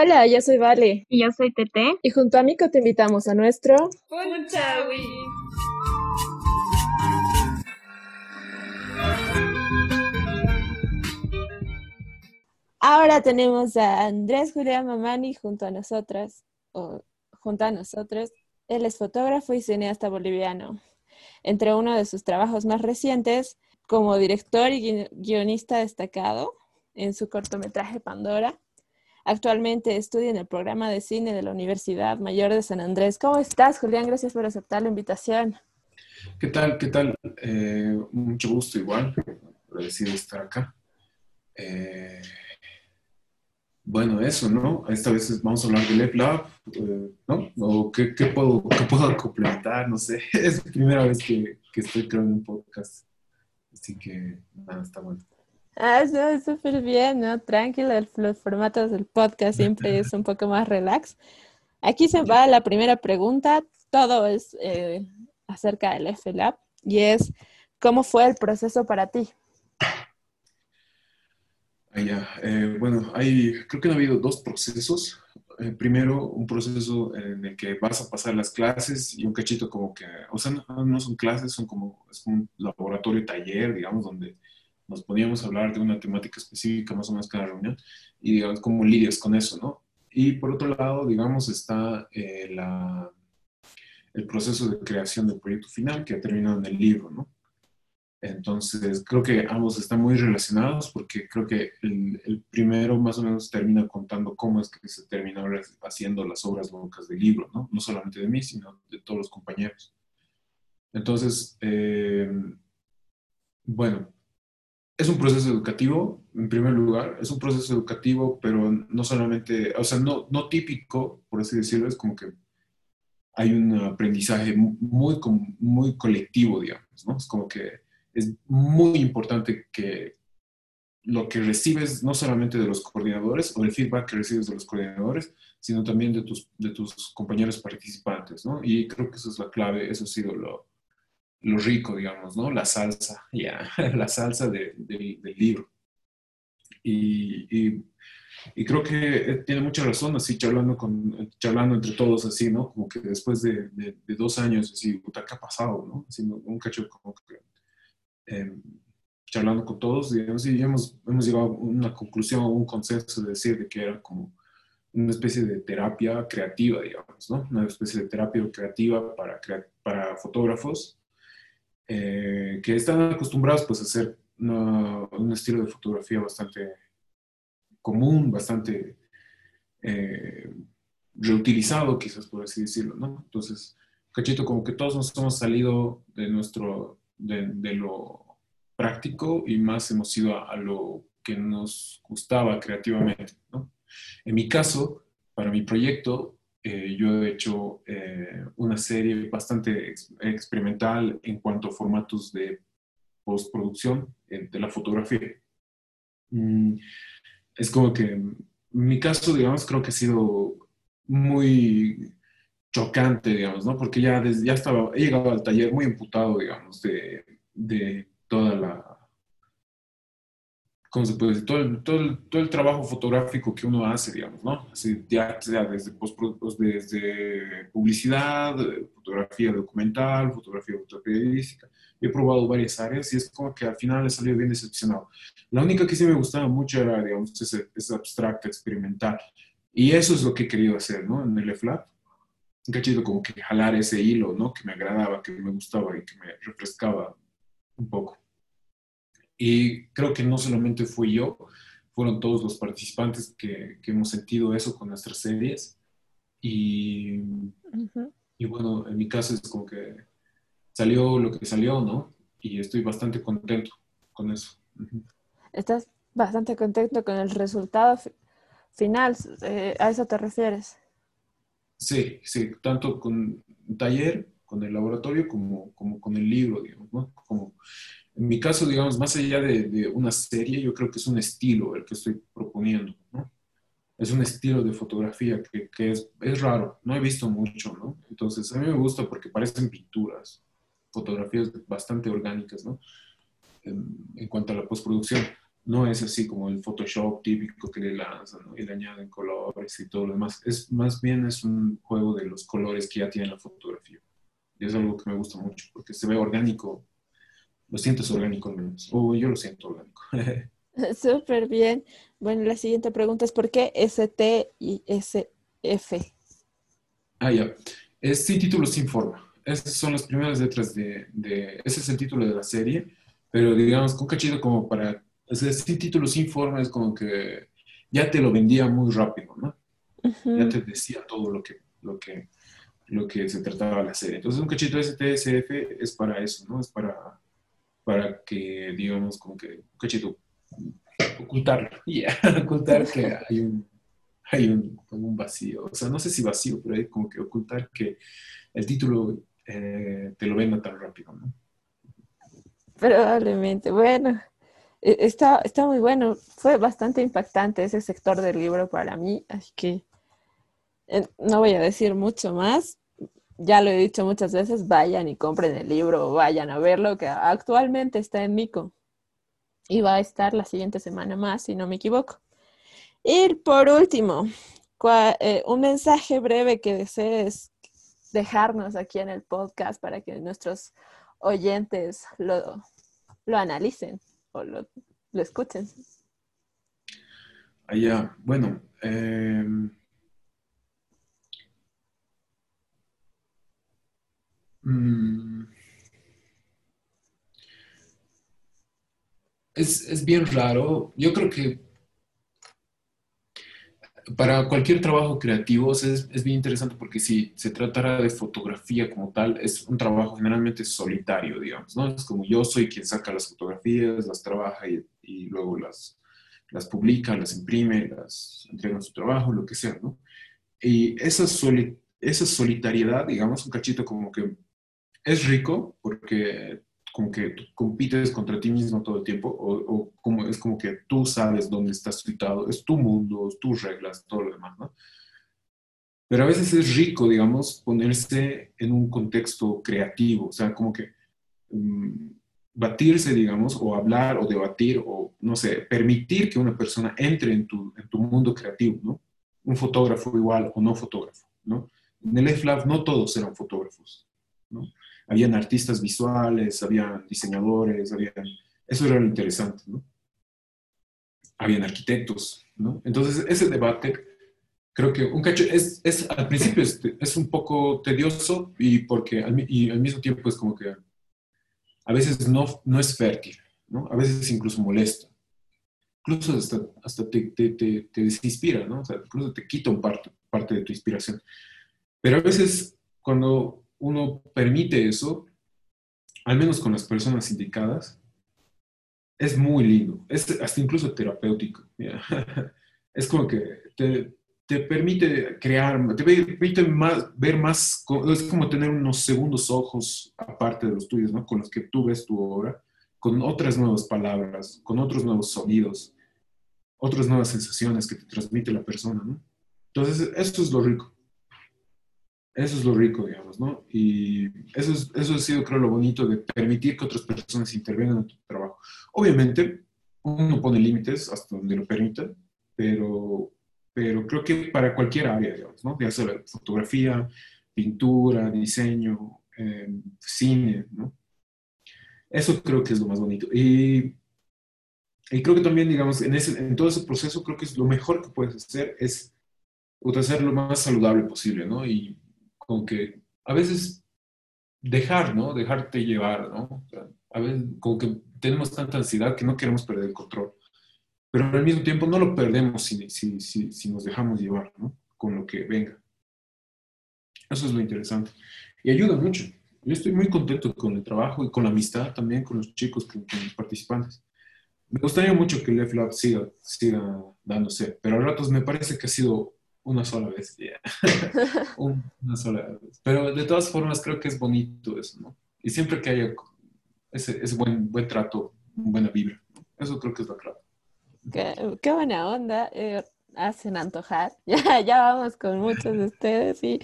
Hola, yo soy Vale. Y yo soy Tete. Y junto a Mico te invitamos a nuestro... Punchawi. Ahora tenemos a Andrés Julián Mamani junto a nosotras, o junto a nosotros. Él es fotógrafo y cineasta boliviano. Entre uno de sus trabajos más recientes, como director y guionista destacado en su cortometraje Pandora, Actualmente estudia en el programa de cine de la Universidad Mayor de San Andrés. ¿Cómo estás, Julián? Gracias por aceptar la invitación. ¿Qué tal? ¿Qué tal? Eh, mucho gusto igual. Agradecido estar acá. Eh, bueno, eso, ¿no? Esta vez vamos a hablar del EPLab, eh, ¿no? ¿O qué, puedo, puedo complementar? No sé. Es la primera vez que estoy creando un podcast. Así que, nada, está bueno. Ah, no, súper bien, ¿no? Tranquilo, los formatos del podcast siempre es un poco más relax. Aquí se va la primera pregunta, todo es eh, acerca del FLAB y es, ¿cómo fue el proceso para ti? Ah, ya. Eh, bueno, hay, creo que han habido dos procesos. Eh, primero, un proceso en el que vas a pasar las clases y un cachito como que, o sea, no, no son clases, son como, es un laboratorio taller, digamos, donde nos poníamos a hablar de una temática específica más o menos cada reunión y digamos cómo lidias con eso, ¿no? Y por otro lado, digamos, está eh, la, el proceso de creación del proyecto final que ha terminado en el libro, ¿no? Entonces, creo que ambos están muy relacionados porque creo que el, el, primero más o menos termina contando cómo es que se terminó haciendo las obras locas del libro, ¿no? No solamente de mí, sino de todos los compañeros. Entonces, eh, bueno, es un proceso educativo, en primer lugar, es un proceso educativo, pero no solamente, o sea, no, no típico, por así decirlo, es como que hay un aprendizaje muy, muy colectivo, digamos, ¿no? Es como que es muy importante que lo que recibes no solamente de los coordinadores o el feedback que recibes de los coordinadores, sino también de tus, de tus compañeros participantes, ¿no? Y creo que eso es la clave, eso ha sido lo, lo rico, digamos, ¿no? La salsa, ya, la salsa del libro. Y, y, creo que tiene mucha razón, así charlando, con, charlando entre todos, así, ¿no? Como que después de, de, dos años, así, puta, ¿qué ha pasado, no? Así, un cacho como que, em, charlando con todos, digamos, y hemos, hemos llegado a una conclusión, un consenso de decir de que era como una especie de terapia creativa, digamos, ¿no? Una especie de terapia creativa para, para fotógrafos eh, que están acostumbrados pues a hacer un estilo de fotografía bastante común, bastante eh, reutilizado, quizás por así decirlo, ¿no? Entonces, cachito, como que todos nos hemos salido de nuestro, de, lo práctico y más hemos ido a, lo que nos gustaba creativamente, ¿no? En mi caso, para mi proyecto, eh, yo he hecho eh, una serie bastante experimental en cuanto a formatos de postproducción eh, de la fotografía. Mm, es como que mi caso, digamos, creo que ha sido muy chocante, digamos, ¿no? Porque ya, desde, ya estaba, he llegado al taller muy imputado, digamos, de, de toda la ¿cómo se puede decir? Todo el, todo, el, todo el, trabajo fotográfico que uno hace, digamos, ¿no? Así, ya sea desde, desde publicidad, fotografía documental, fotografía fotoperiodística. He probado varias áreas y es como que al final he salido bien decepcionado. La única que sí me gustaba mucho era, digamos, ese, ese abstracto experimental. Y eso es lo que he querido hacer, ¿no? En el EFLAB. Un cachito como que jalar ese hilo, ¿no? Que me agradaba, que me gustaba y que me refrescaba un poco. Y creo que no solamente fui yo, fueron todos los participantes que, que hemos sentido eso con nuestras series. Y, y, bueno, en mi caso es como que salió lo que salió, ¿no? Y estoy bastante contento con eso. Estás bastante contento con el resultado final, eh, ¿a eso te refieres? Sí, sí, tanto con taller, con el laboratorio, como, como con el libro, digamos, ¿no? Como en mi caso, digamos, más allá de, una serie, yo creo que es un estilo el que estoy proponiendo, ¿no? Es un estilo de fotografía que, que es, es, raro, no he visto mucho, ¿no? Entonces, a mí me gusta porque parecen pinturas, fotografías bastante orgánicas, ¿no? En, en cuanto a la postproducción. no es así como el Photoshop típico que le lanzan y le añaden colores y todo lo demás. Es, más bien es un juego de los colores que ya tiene la fotografía. Y es algo que me gusta mucho porque se ve orgánico. Lo sientes orgánico. O yo lo siento orgánico. Súper bien. Bueno, la siguiente pregunta es ¿por qué ST y SF? Ah, ya. Es sin título, sin forma. Esas son las primeras letras de, de, Ese es el título de la serie, pero digamos, con cachito como para o sea, sin título, sin forma, es como que ya te lo vendía muy rápido, ¿no? Ya te decía todo lo que, lo, que, lo que se trataba la serie. Entonces, un cachito STSF es para eso, ¿no? Es para, para que, digamos, como que cachito ocultarlo, ya, ocultar que hay un, hay un, un, vacío. O sea, no sé si vacío, pero hay como que ocultar que el título eh, te lo venda tan rápido, ¿no? Probablemente. Bueno, e, está, está muy bueno. Fue bastante impactante ese sector del libro para mí, así que eh, no voy a decir mucho más. Ya lo he dicho muchas veces, vayan y compren el libro, vayan a verlo, que actualmente está en Mico. Y va a estar la siguiente semana más, si no me equivoco. Y por último, eh, un mensaje breve que desees dejarnos aquí en el podcast para que nuestros oyentes lo, lo analicen lo, escuchen. Allá, bueno. Em, mm, es, es bien raro. Yo creo que para cualquier trabajo creativo es, es, bien interesante porque si se tratara de fotografía como tal, es un trabajo generalmente solitario, digamos, ¿no? Es como yo soy quien saca las fotografías, las trabaja y, y luego las, las publica, las imprime, las entrega en su trabajo, lo que sea, ¿no? Y esa, esa solitariedad, digamos, un cachito como que es rico porque como que compites contra ti mismo todo el tiempo, o, como, es como que tú sabes dónde estás situado, es tu mundo, tus reglas, todo lo demás, ¿no? Pero a veces es rico, digamos, ponerse en un contexto creativo, o sea, como que mm, batirse, digamos, o hablar o debatir, o no sé, permitir que una persona entre en tu, en tu mundo creativo, ¿no? Un fotógrafo igual o no fotógrafo, ¿no? En el FLAB no todos eran fotógrafos, ¿no? Habían artistas visuales, habían diseñadores, habían... Eso era lo interesante, ¿no? Habían arquitectos, ¿no? Entonces, ese debate, creo que un cacho, es, es al principio es, es, un poco tedioso y, porque, y al mismo tiempo es como que a veces no, no es fértil, ¿no? A veces incluso molesta. Incluso hasta, hasta te, te, te, te desinspira, ¿no? O sea, incluso te quita un parte, parte de tu inspiración. Pero a veces cuando uno permite eso, al menos con las personas indicadas, es muy lindo, es hasta incluso terapéutico. es como que te, te, permite crear, te permite más, ver más, es como tener unos segundos ojos aparte de los tuyos, ¿no? Con los que tú ves tu obra, con otras nuevas palabras, con otros nuevos sonidos, otras nuevas sensaciones que te transmite la persona, ¿no? Entonces, esto es lo rico. Eso es lo rico, digamos, ¿no? Y eso, es, eso ha sido, creo, lo bonito de permitir que otras personas intervengan en tu trabajo. Obviamente, uno pone límites hasta donde lo permita, pero, pero creo que para cualquier área, digamos, ¿no? Ya sea fotografía, pintura, diseño, em, cine, ¿no? Eso creo que es lo más bonito. Y, y creo que también, digamos, en, ese, en todo ese proceso, creo que es lo mejor que puedes hacer es hacer lo más saludable posible, ¿no? Y como que a veces dejar, ¿no? Dejarte llevar, ¿no? a veces como que tenemos tanta ansiedad que no queremos perder el control. Pero al mismo tiempo no lo perdemos si, si, si, si nos dejamos llevar, ¿no? Con lo que venga. Eso es lo interesante. Y ayuda mucho. Yo estoy muy contento con el trabajo y con la amistad también con los chicos, con, los participantes. Me gustaría mucho que el Lab siga, siga dándose, pero a ratos me parece que ha sido una sola vez, una sola vez. Pero de todas formas creo que es bonito eso, ¿no? Y siempre que haya ese, ese buen, buen trato, buena vibra, eso creo que es la clave. Qué, qué buena onda, eh, hacen antojar. Ya, ya vamos con muchos de ustedes y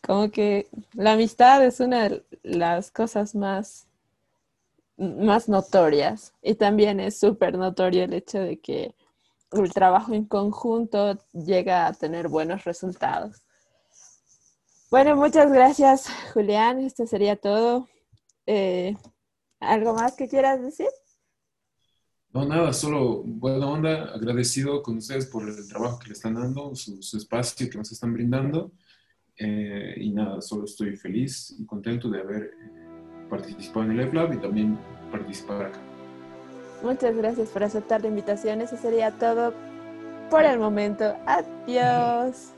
como que la amistad es una de las cosas más más notorias. Y también es súper notorio el hecho de que el trabajo en conjunto llega a tener buenos resultados. Bueno, muchas gracias, Julián. Esto sería todo. Eh, ¿Algo más que quieras decir? No, nada, solo buena onda, agradecido con ustedes por el trabajo que le están dando, su, espacio que nos están brindando. Eh, y nada, solo estoy feliz y contento de haber participado en el EFLAB y también participar acá. Muchas gracias por aceptar la invitación. Eso sería todo por el momento. Adiós.